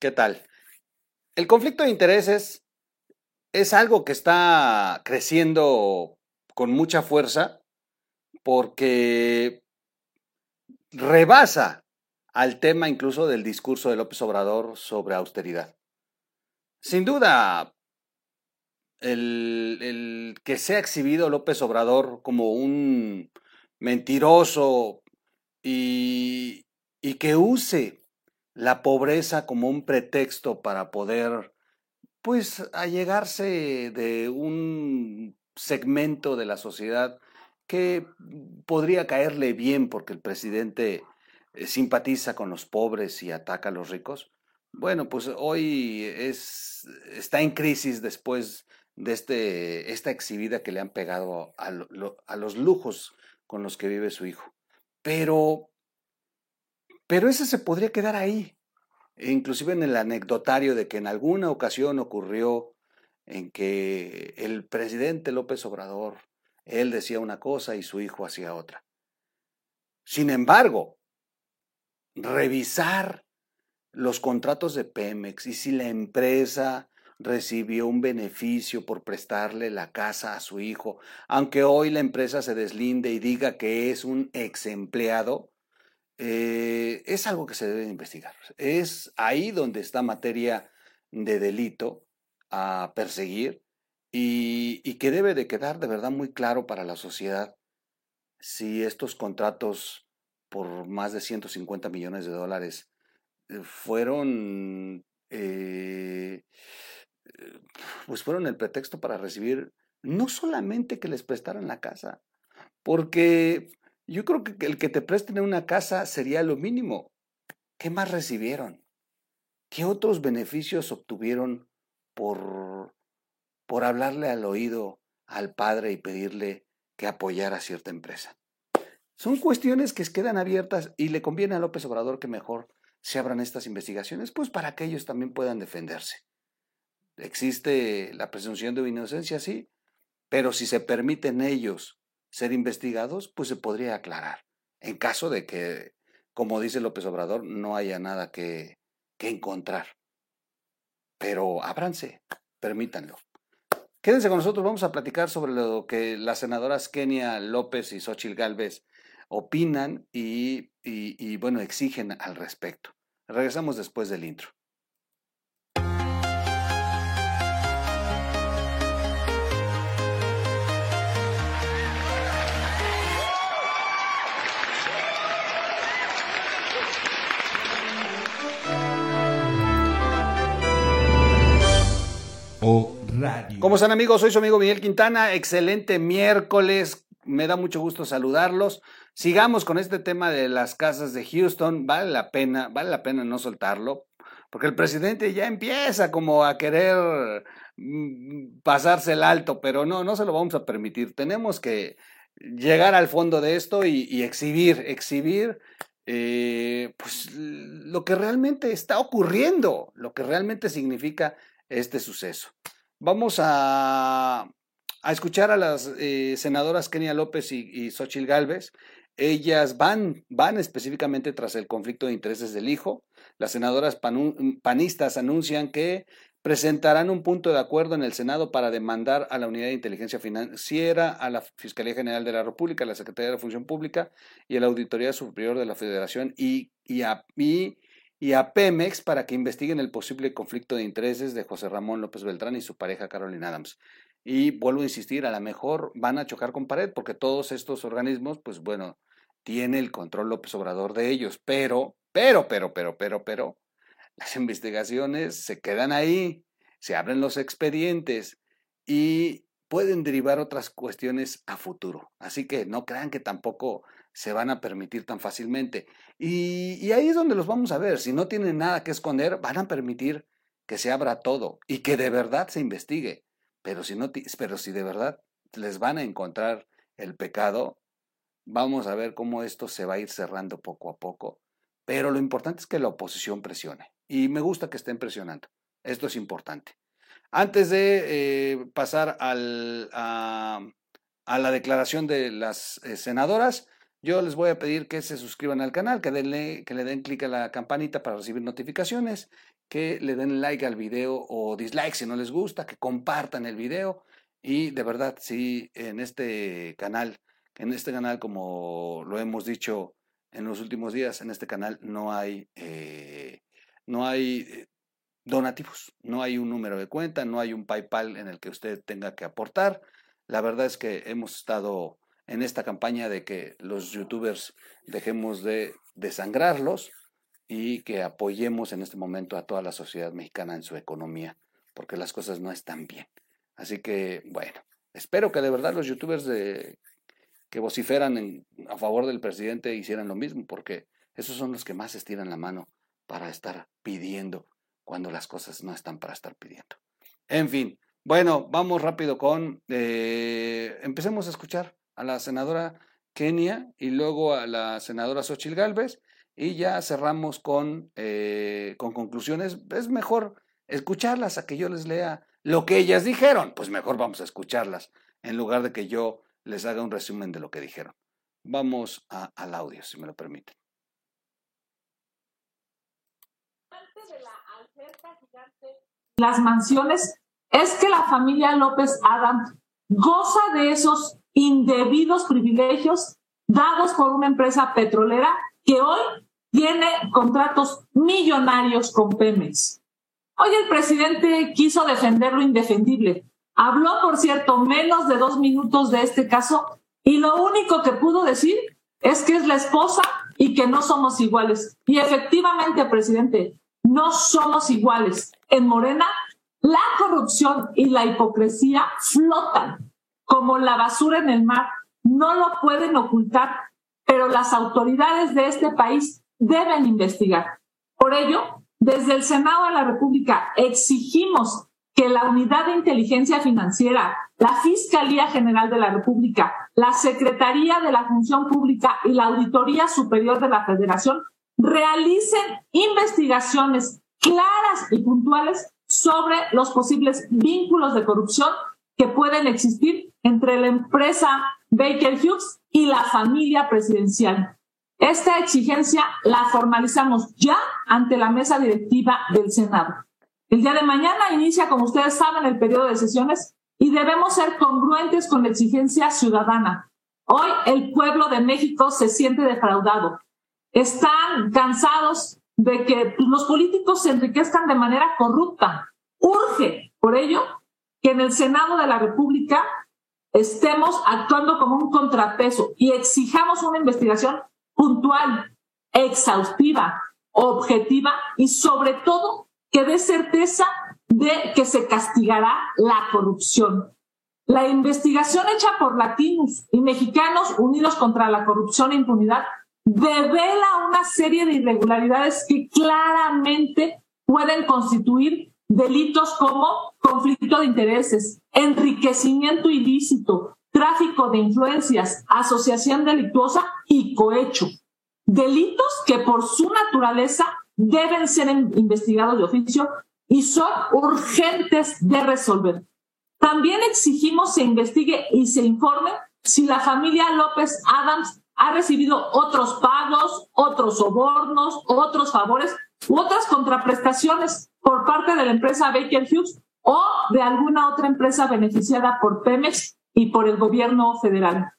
¿Qué tal? El conflicto de intereses es algo que está creciendo con mucha fuerza porque rebasa al tema incluso del discurso de López Obrador sobre austeridad. Sin duda, el, que sea exhibido López Obrador como un mentiroso y que use la pobreza como un pretexto para poder, pues, allegarse de un segmento de la sociedad que podría caerle bien porque el presidente eh, simpatiza con los pobres y ataca a los ricos. Bueno, pues hoy es, está en crisis después de este, esta exhibida que le han pegado a, a los lujos con los que vive su hijo. Pero, pero ese se podría quedar ahí, inclusive en el anecdotario de que en alguna ocasión ocurrió en que el presidente López Obrador, él decía una cosa y su hijo hacía otra. Sin embargo, revisar los contratos de Pemex y si la empresa recibió un beneficio por prestarle la casa a su hijo, aunque hoy la empresa se deslinde y diga que es un ex empleado, eh, es algo que se debe investigar. Es ahí donde está materia de delito a perseguir y, y que debe de quedar de verdad muy claro para la sociedad si estos contratos por más de 150 millones de dólares eh, fueron, eh, pues fueron el pretexto para recibir no solamente que les prestaran la casa, porque yo creo que el que te presten una casa sería lo mínimo. ¿Qué más recibieron? ¿Qué otros beneficios obtuvieron por, por hablarle al oído al padre y pedirle que apoyara a cierta empresa? Son cuestiones que quedan abiertas y le conviene a López Obrador que mejor se abran estas investigaciones, pues para que ellos también puedan defenderse. Existe la presunción de inocencia, sí, pero si se permiten ellos ser investigados, pues se podría aclarar. En caso de que, como dice López Obrador, no haya nada que, que encontrar. Pero ábranse, permítanlo. Quédense con nosotros, vamos a platicar sobre lo que las senadoras Kenia López y Xochil Gálvez opinan y, y, bueno, exigen al respecto. Regresamos después del intro. O Radio. ¿Cómo están amigos? Soy su amigo Miguel Quintana. Excelente miércoles. Me da mucho gusto saludarlos. Sigamos con este tema de las casas de Houston. Vale la pena, vale la pena no soltarlo, porque el presidente ya empieza como a querer mm, pasarse el alto, pero no, no se lo vamos a permitir. Tenemos que llegar al fondo de esto y, exhibir, exhibir eh, pues lo que realmente está ocurriendo, lo que realmente significa este suceso. Vamos a, a escuchar a las eh, senadoras Kenia López y, y Xochil Gálvez. Ellas van, van específicamente tras el conflicto de intereses del hijo. Las senadoras panistas anuncian que presentarán un punto de acuerdo en el Senado para demandar a la Unidad de Inteligencia Financiera, a la Fiscalía General de la República, a la Secretaría de la Función Pública y a la Auditoría Superior de la Federación y, y, a, y, y a Pemex para que investiguen el posible conflicto de intereses de José Ramón López Beltrán y su pareja Carolina Adams. Y vuelvo a insistir, a lo mejor van a chocar con pared porque todos estos organismos, pues bueno, tiene el control López Obrador de ellos, pero, pero, pero, pero, pero, pero, las investigaciones se quedan ahí, se abren los expedientes y pueden derivar otras cuestiones a futuro. Así que no crean que tampoco se van a permitir tan fácilmente. Y, ahí es donde los vamos a ver. Si no tienen nada que esconder, van a permitir que se abra todo y que de verdad se investigue. Pero si, no, pero si de verdad les van a encontrar el pecado, vamos a ver cómo esto se va a ir cerrando poco a poco. Pero lo importante es que la oposición presione. Y me gusta que estén presionando. Esto es importante. Antes de eh, pasar al, a, a, la declaración de las eh, senadoras, yo les voy a pedir que se suscriban al canal, que, denle, que le den clic a la campanita para recibir notificaciones, que le den like al video o dislike si no les gusta, que compartan el video. Y de verdad, si en este canal, en este canal, como lo hemos dicho en los últimos días, en este canal no hay, eh, no hay eh, donativos, no hay un número de cuenta, no hay un PayPal en el que usted tenga que aportar. La verdad es que hemos estado en esta campaña de que los youtubers dejemos de desangrarlos y que apoyemos en este momento a toda la sociedad mexicana en su economía, porque las cosas no están bien. Así que, bueno, espero que de verdad los youtubers que vociferan a favor del presidente hicieran lo mismo, porque esos son los que más estiran la mano para estar pidiendo cuando las cosas no están para estar pidiendo. En fin, bueno, vamos rápido con, eh, empecemos a escuchar a la senadora Kenia y luego a la senadora Xochil Gálvez y ya cerramos con, eh, con conclusiones. Es mejor escucharlas a que yo les lea lo que ellas dijeron. Pues mejor vamos a escucharlas en lugar de que yo les haga un resumen de lo que dijeron. Vamos al audio, si me lo permiten. las mansiones es que la familia López Adam goza de esos indebidos privilegios dados por una empresa petrolera que hoy tiene contratos millonarios con Pemex. Hoy el presidente quiso defender lo indefendible. Habló, por cierto, menos de dos minutos de este caso y lo único que pudo decir es que es la esposa y que no somos iguales. Y efectivamente, presidente, no somos iguales. En Morena, la corrupción y la hipocresía flotan como la basura en el mar. No lo pueden ocultar, pero las autoridades de este país deben investigar. Por ello, desde el Senado de la República exigimos que la Unidad de Inteligencia Financiera, la Fiscalía General de la República, la Secretaría de la Función Pública y la Auditoría Superior de la Federación realicen investigaciones claras y puntuales sobre los posibles vínculos de corrupción que pueden existir entre la empresa Baker Hughes y la familia presidencial. Esta exigencia la formalizamos ya ante la mesa directiva del Senado. El día de mañana inicia, como ustedes saben, el periodo de sesiones y debemos ser congruentes con la exigencia ciudadana. Hoy el pueblo de México se siente defraudado están cansados de que los políticos se enriquezcan de manera corrupta. Urge, por ello, que en el Senado de la República estemos actuando como un contrapeso y exijamos una investigación puntual, exhaustiva, objetiva y sobre todo que dé certeza de que se castigará la corrupción. La investigación hecha por latinos y mexicanos unidos contra la corrupción e impunidad devela una serie de irregularidades que claramente pueden constituir delitos como conflicto de intereses, enriquecimiento ilícito, tráfico de influencias, asociación delictuosa y cohecho. Delitos que por su naturaleza deben ser investigados de oficio y son urgentes de resolver. También exigimos se investigue y se informe si la familia López Adams ha recibido otros pagos, otros sobornos, otros favores u otras contraprestaciones por parte de la empresa Baker Hughes o de alguna otra empresa beneficiada por Pemex y por el gobierno federal.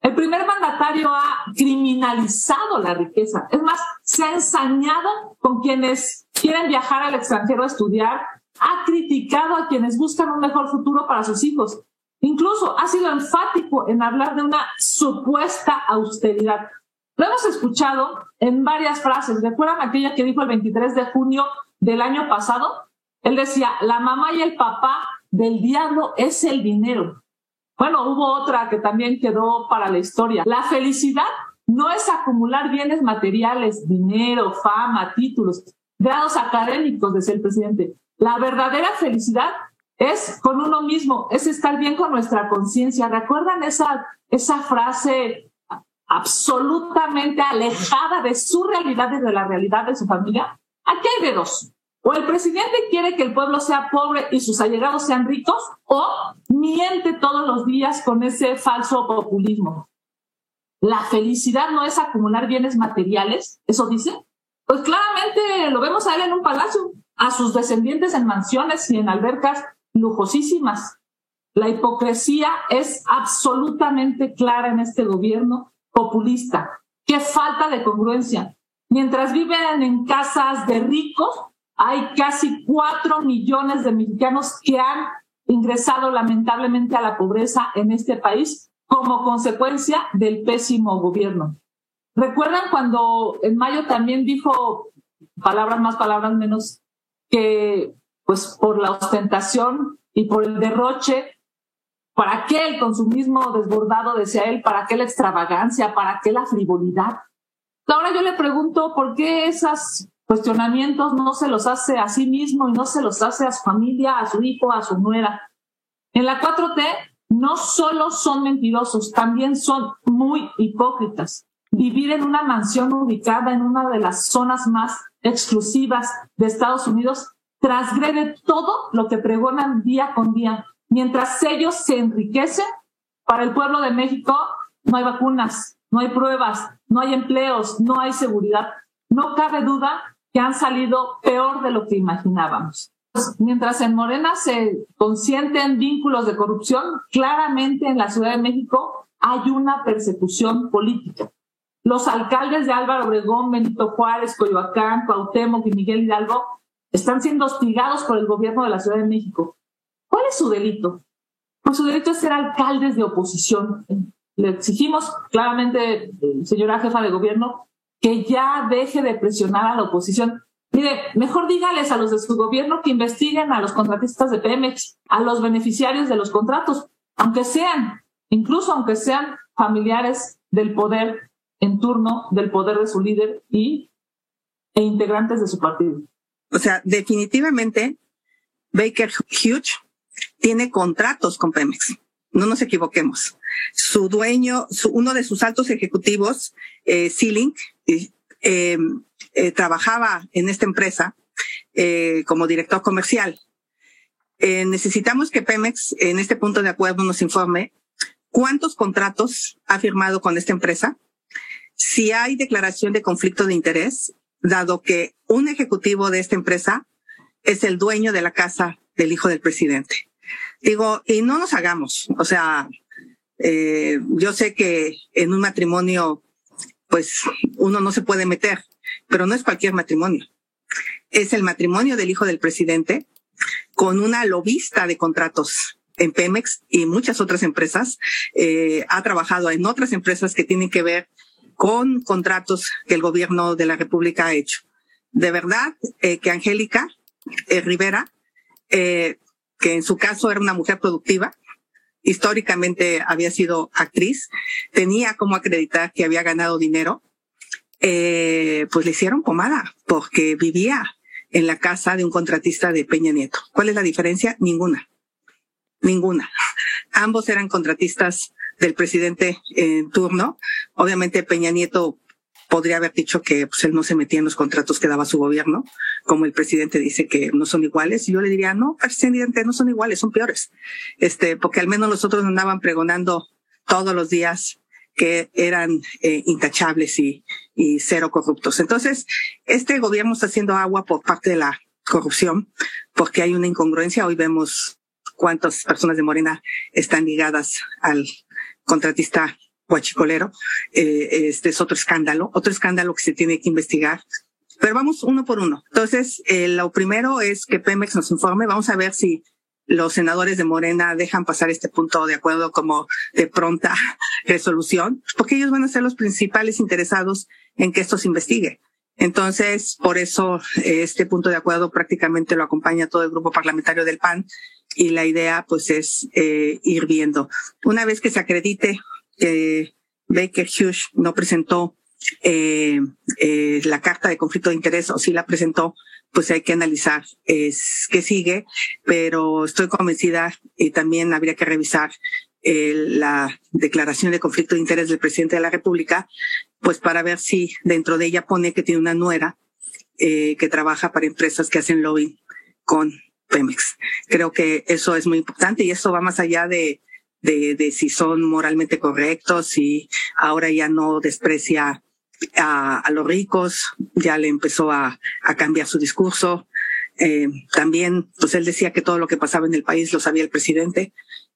El primer mandatario ha criminalizado la riqueza. Es más, se ha ensañado con quienes quieren viajar al extranjero a estudiar, ha criticado a quienes buscan un mejor futuro para sus hijos Incluso ha sido enfático en hablar de una supuesta austeridad. Lo hemos escuchado en varias frases. ¿Recuerdan aquella que dijo el 23 de junio del año pasado? Él decía, la mamá y el papá del diablo es el dinero. Bueno, hubo otra que también quedó para la historia. La felicidad no es acumular bienes materiales, dinero, fama, títulos, grados académicos, decía el presidente. La verdadera felicidad es con uno mismo, es estar bien con nuestra conciencia. ¿Recuerdan esa, esa frase absolutamente alejada de su realidad y de la realidad de su familia? Aquí hay de dos. O el presidente quiere que el pueblo sea pobre y sus allegados sean ricos, o miente todos los días con ese falso populismo. la felicidad no es acumular bienes materiales, eso dice, pues claramente lo vemos a él en un palacio, a sus descendientes en mansiones y en albercas lujosísimas. La hipocresía es absolutamente clara en este gobierno populista. Qué falta de congruencia. Mientras viven en casas de ricos, hay casi cuatro millones de mexicanos que han ingresado lamentablemente a la pobreza en este país como consecuencia del pésimo gobierno. ¿Recuerdan cuando en mayo también dijo, palabras más, palabras menos, que pues por la ostentación y por el derroche, ¿para qué el consumismo desbordado, decía él, para qué la extravagancia, para qué la frivolidad? Ahora yo le pregunto, ¿por qué esos cuestionamientos no se los hace a sí mismo y no se los hace a su familia, a su hijo, a su nuera? En la 4T no solo son mentirosos, también son muy hipócritas. Vivir en una mansión ubicada en una de las zonas más exclusivas de Estados Unidos transgrede todo lo que pregonan día con día. Mientras ellos se enriquecen, para el pueblo de México no hay vacunas, no hay pruebas, no hay empleos, no hay seguridad. No cabe duda que han salido peor de lo que imaginábamos. Mientras en Morena se consienten vínculos de corrupción, claramente en la Ciudad de México hay una persecución política. Los alcaldes de Álvaro Obregón, Benito Juárez, Coyoacán, Cuauhtémoc y Miguel Hidalgo están siendo hostigados por el gobierno de la Ciudad de México. ¿Cuál es su delito? Pues su delito es ser alcaldes de oposición. Le exigimos claramente, eh, señora jefa de gobierno, que ya deje de presionar a la oposición. Mire, mejor dígales a los de su gobierno que investiguen a los contratistas de Pemex, a los beneficiarios de los contratos, aunque sean, incluso aunque sean familiares del poder en turno, del poder de su líder y, e integrantes de su partido. O sea, definitivamente Baker Hughes tiene contratos con Pemex. No nos equivoquemos. Su dueño, su, uno de sus altos ejecutivos, eh, Sealing, eh, eh, trabajaba en esta empresa eh, como director comercial. Eh, necesitamos que Pemex en este punto de acuerdo nos informe cuántos contratos ha firmado con esta empresa, si hay declaración de conflicto de interés dado que un ejecutivo de esta empresa es el dueño de la casa del hijo del presidente. Digo, y no nos hagamos, o sea, eh, yo sé que en un matrimonio, pues uno no se puede meter, pero no es cualquier matrimonio. Es el matrimonio del hijo del presidente con una lobista de contratos en Pemex y muchas otras empresas. Eh, ha trabajado en otras empresas que tienen que ver con contratos que el gobierno de la República ha hecho. De verdad eh, que Angélica eh, Rivera, eh, que en su caso era una mujer productiva, históricamente había sido actriz, tenía como acreditar que había ganado dinero, eh, pues le hicieron pomada porque vivía en la casa de un contratista de Peña Nieto. ¿Cuál es la diferencia? Ninguna. Ninguna. Ambos eran contratistas del presidente en turno. Obviamente Peña Nieto podría haber dicho que pues, él no se metía en los contratos que daba su gobierno, como el presidente dice que no son iguales. Y yo le diría, no, presidente, no son iguales, son peores. Este, porque al menos los otros andaban pregonando todos los días que eran eh, intachables y, y cero corruptos. Entonces, este gobierno está haciendo agua por parte de la corrupción, porque hay una incongruencia. Hoy vemos cuántas personas de Morena están ligadas al contratista guachicolero. Eh, este es otro escándalo, otro escándalo que se tiene que investigar. Pero vamos uno por uno. Entonces, eh, lo primero es que Pemex nos informe. Vamos a ver si los senadores de Morena dejan pasar este punto de acuerdo como de pronta resolución, porque ellos van a ser los principales interesados en que esto se investigue. Entonces, por eso eh, este punto de acuerdo prácticamente lo acompaña todo el grupo parlamentario del PAN y la idea pues es eh, ir viendo. Una vez que se acredite que Baker Hughes no presentó eh, eh, la carta de conflicto de interés o si la presentó, pues hay que analizar es, qué sigue, pero estoy convencida y también habría que revisar eh, la declaración de conflicto de interés del presidente de la República, pues para ver si dentro de ella pone que tiene una nuera eh, que trabaja para empresas que hacen lobbying con Pemex. Creo que eso es muy importante y eso va más allá de, de, de si son moralmente correctos y ahora ya no desprecia a, a los ricos, ya le empezó a, a cambiar su discurso. Eh, también, pues él decía que todo lo que pasaba en el país lo sabía el presidente.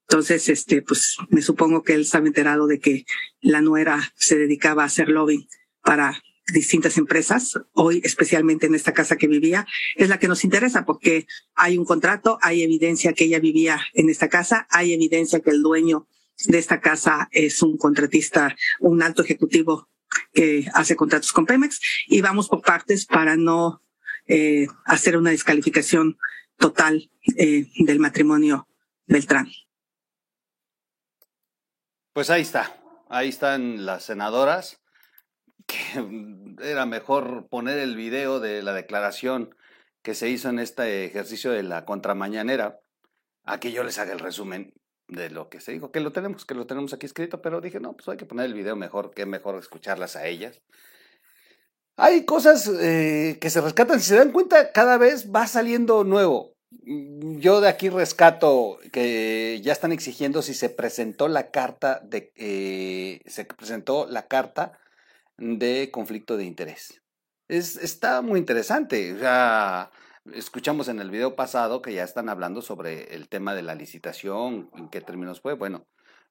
Entonces, este, pues me supongo que él estaba enterado de que la nuera se dedicaba a hacer lobbying para distintas empresas, hoy especialmente en esta casa que vivía, es la que nos interesa porque hay un contrato, hay evidencia que ella vivía en esta casa, hay evidencia que el dueño de esta casa es un contratista, un alto ejecutivo que hace contratos con Pemex y vamos por partes para no eh, hacer una descalificación total eh, del matrimonio Beltrán. Pues ahí está, ahí están las senadoras que era mejor poner el video de la declaración que se hizo en este ejercicio de la contramañanera, a que yo les haga el resumen de lo que se dijo, que lo tenemos, que lo tenemos aquí escrito, pero dije, no, pues hay que poner el video mejor, que mejor escucharlas a ellas. Hay cosas eh, que se rescatan, si se dan cuenta, cada vez va saliendo nuevo. Yo de aquí rescato que ya están exigiendo si se presentó la carta de eh, se presentó la carta de conflicto de interés. Es, está muy interesante. Ya escuchamos en el video pasado que ya están hablando sobre el tema de la licitación, en qué términos fue. Bueno,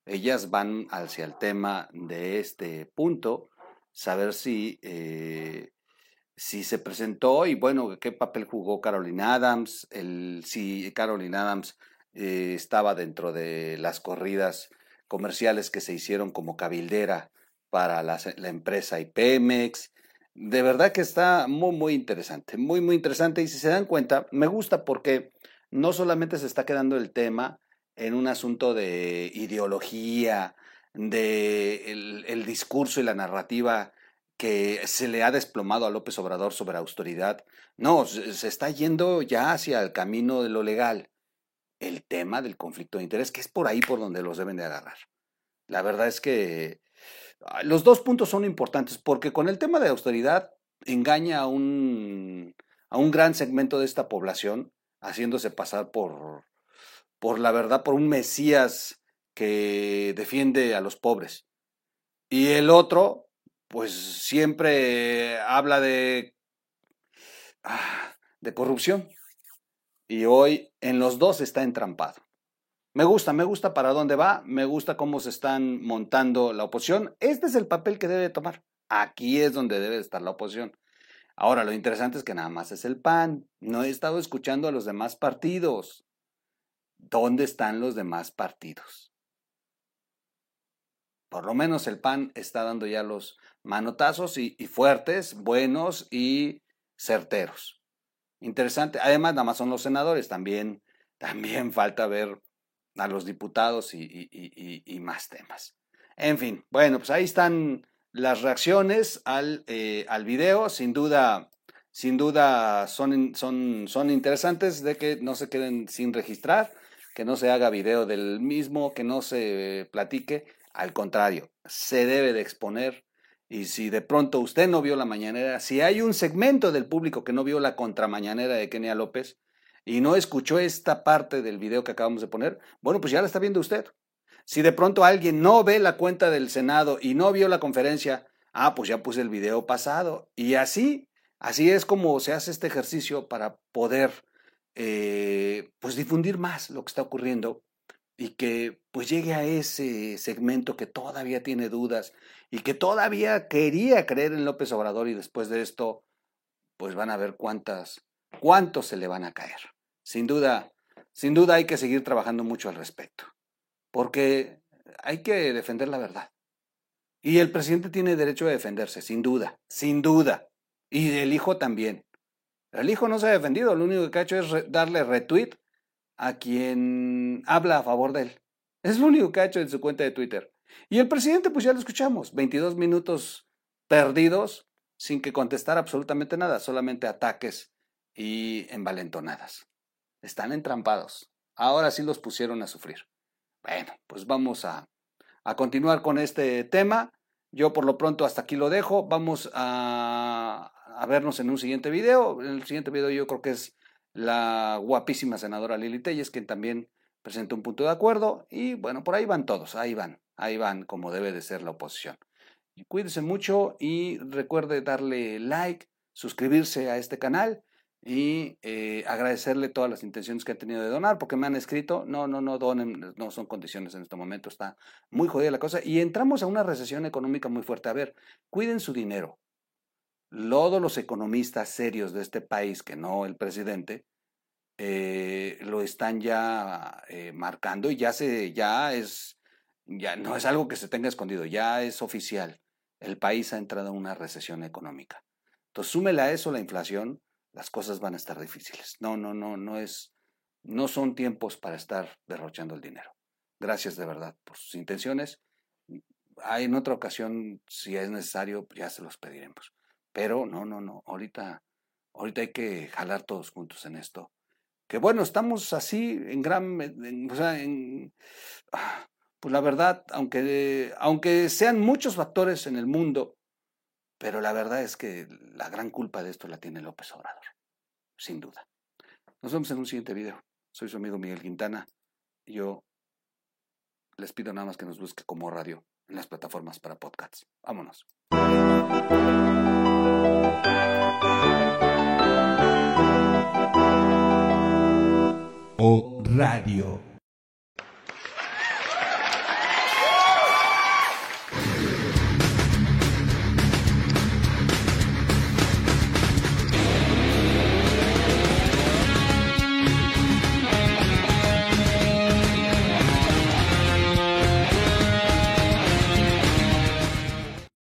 ellas van hacia el tema de este punto, saber si, eh, si se presentó y bueno, qué papel jugó Caroline Adams, el, si Caroline Adams eh, estaba dentro de las corridas comerciales que se hicieron como cabildera para la, empresa IPEMEX. De verdad que está muy, muy interesante, muy, muy interesante. Y si se dan cuenta, me gusta porque no solamente se está quedando el tema en un asunto de ideología, de el, discurso y la narrativa que se le ha desplomado a López Obrador sobre autoridad. No, se está yendo ya hacia el camino de lo legal. El tema del conflicto de interés, que es por ahí por donde los deben de agarrar. La verdad es que los dos puntos son importantes porque con el tema de austeridad engaña a un, a un gran segmento de esta población, haciéndose pasar por, por la verdad, por un Mesías que defiende a los pobres. Y el otro, pues siempre habla de, ah, de corrupción. Y hoy en los dos está entrampado. Me gusta, me gusta para dónde va, me gusta cómo se están montando la oposición. Este es el papel que debe tomar. Aquí es donde debe estar la oposición. Ahora, lo interesante es que nada más es el PAN. No he estado escuchando a los demás partidos. ¿Dónde están los demás partidos? Por lo menos el PAN está dando ya los manotazos y, fuertes, buenos y certeros. Interesante. Además, nada más son los senadores. También, también falta ver a los diputados y, más temas. En fin, bueno, pues ahí están las reacciones al, eh, al video. Sin duda, sin duda son, son, son interesantes de que no se queden sin registrar, que no se haga video del mismo, que no se platique. Al contrario, se debe de exponer. Y si de pronto usted no vio la mañanera, si hay un segmento del público que no vio la contramañanera de Kenia López, y no escuchó esta parte del video que acabamos de poner, bueno, pues ya la está viendo usted. Si de pronto alguien no ve la cuenta del Senado y no vio la conferencia, ah, pues ya puse el video pasado. Y así, así es como se hace este ejercicio para poder, eh, pues difundir más lo que está ocurriendo y que pues llegue a ese segmento que todavía tiene dudas y que todavía quería creer en López Obrador y después de esto, pues van a ver cuántas cuántos se le van a caer. Sin duda, sin duda hay que seguir trabajando mucho al respecto, porque hay que defender la verdad. Y el presidente tiene derecho a defenderse, sin duda, sin duda. Y el hijo también. El hijo no se ha defendido, lo único que ha hecho es darle retweet a quien habla a favor de él. Es lo único que ha hecho en su cuenta de Twitter. Y el presidente, pues ya lo escuchamos, 22 minutos perdidos sin que contestar absolutamente nada, solamente ataques y envalentonadas. Están entrampados. Ahora sí los pusieron a sufrir. Bueno, pues vamos a, a continuar con este tema. Yo por lo pronto hasta aquí lo dejo. Vamos a, a vernos en un siguiente video. En el siguiente video yo creo que es la guapísima senadora Lili Telles, quien también presenta un punto de acuerdo y bueno, por ahí van todos, ahí van, ahí van como debe de ser la oposición. Cuídense mucho y recuerde darle like, suscribirse a este canal y eh, agradecerle todas las intenciones que han tenido de donar, porque me han escrito, no, no, no donen, no son condiciones en este momento, está muy jodida la cosa, y entramos a una recesión económica muy fuerte. A ver, cuiden su dinero. Todos los economistas serios de este país, que no el presidente, eh, lo están ya eh, marcando y ya se, ya es, ya no es algo que se tenga escondido, ya es oficial. El país ha entrado en una recesión económica. Entonces, súmele a eso la inflación, las cosas van a estar difíciles. No, no, no, no es, no son tiempos para estar derrochando el dinero. Gracias de verdad por sus intenciones. Hay en otra ocasión, si es necesario, ya se los pediremos. Pero no, no, no. Ahorita, ahorita hay que jalar todos juntos en esto. Que bueno, estamos así en gran, o sea, en, ah, pues la verdad, aunque, aunque sean muchos factores en el mundo, pero la verdad es que la gran culpa de esto la tiene López Obrador, sin duda. Nos vemos en un siguiente video. Soy su amigo Miguel Quintana. Yo les pido nada más que nos busque como radio en las plataformas para podcasts. Vámonos. O Radio.